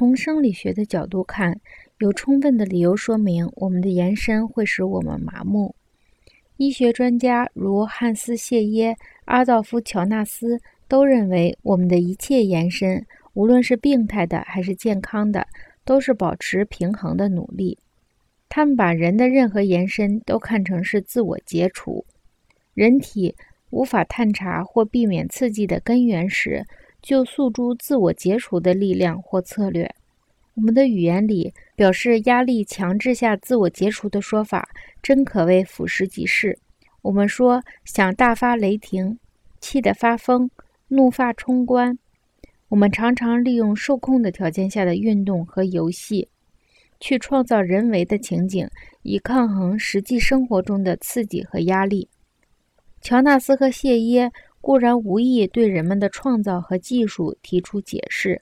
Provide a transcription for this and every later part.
从生理学的角度看，有充分的理由说明我们的延伸会使我们麻木。医学专家如汉斯·谢耶、阿道夫·乔纳斯都认为，我们的一切延伸，无论是病态的还是健康的，都是保持平衡的努力。他们把人的任何延伸都看成是自我解除。人体无法探查或避免刺激的根源时，就诉诸自我解除的力量或策略。我们的语言里表示压力强制下自我解除的说法，真可谓俯拾即是。我们说想大发雷霆、气得发疯、怒发冲冠。我们常常利用受控的条件下的运动和游戏，去创造人为的情景，以抗衡实际生活中的刺激和压力。乔纳斯和谢耶。固然无意对人们的创造和技术提出解释，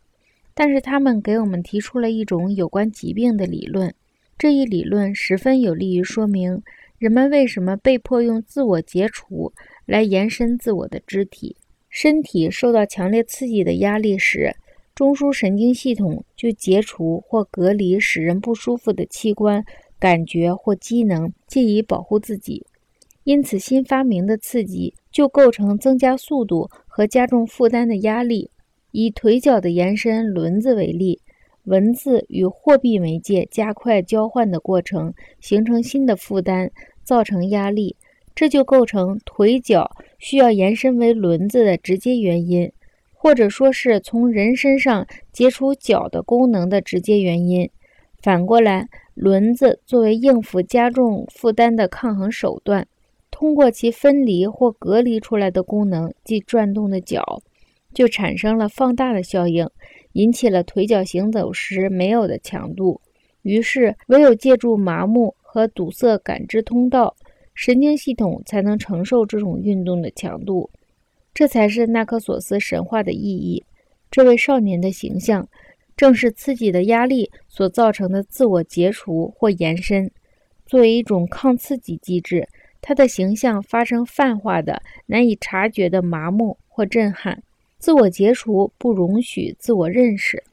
但是他们给我们提出了一种有关疾病的理论。这一理论十分有利于说明人们为什么被迫用自我解除来延伸自我的肢体。身体受到强烈刺激的压力时，中枢神经系统就解除或隔离使人不舒服的器官、感觉或机能，借以保护自己。因此，新发明的刺激就构成增加速度和加重负担的压力。以腿脚的延伸轮子为例，文字与货币媒介加快交换的过程，形成新的负担，造成压力，这就构成腿脚需要延伸为轮子的直接原因，或者说是从人身上解除脚的功能的直接原因。反过来，轮子作为应付加重负担的抗衡手段。通过其分离或隔离出来的功能，即转动的脚，就产生了放大的效应，引起了腿脚行走时没有的强度。于是，唯有借助麻木和堵塞感知通道，神经系统才能承受这种运动的强度。这才是纳克索斯神话的意义。这位少年的形象，正是刺激的压力所造成的自我解除或延伸，作为一种抗刺激机制。他的形象发生泛化的、难以察觉的麻木或震撼，自我解除不容许自我认识。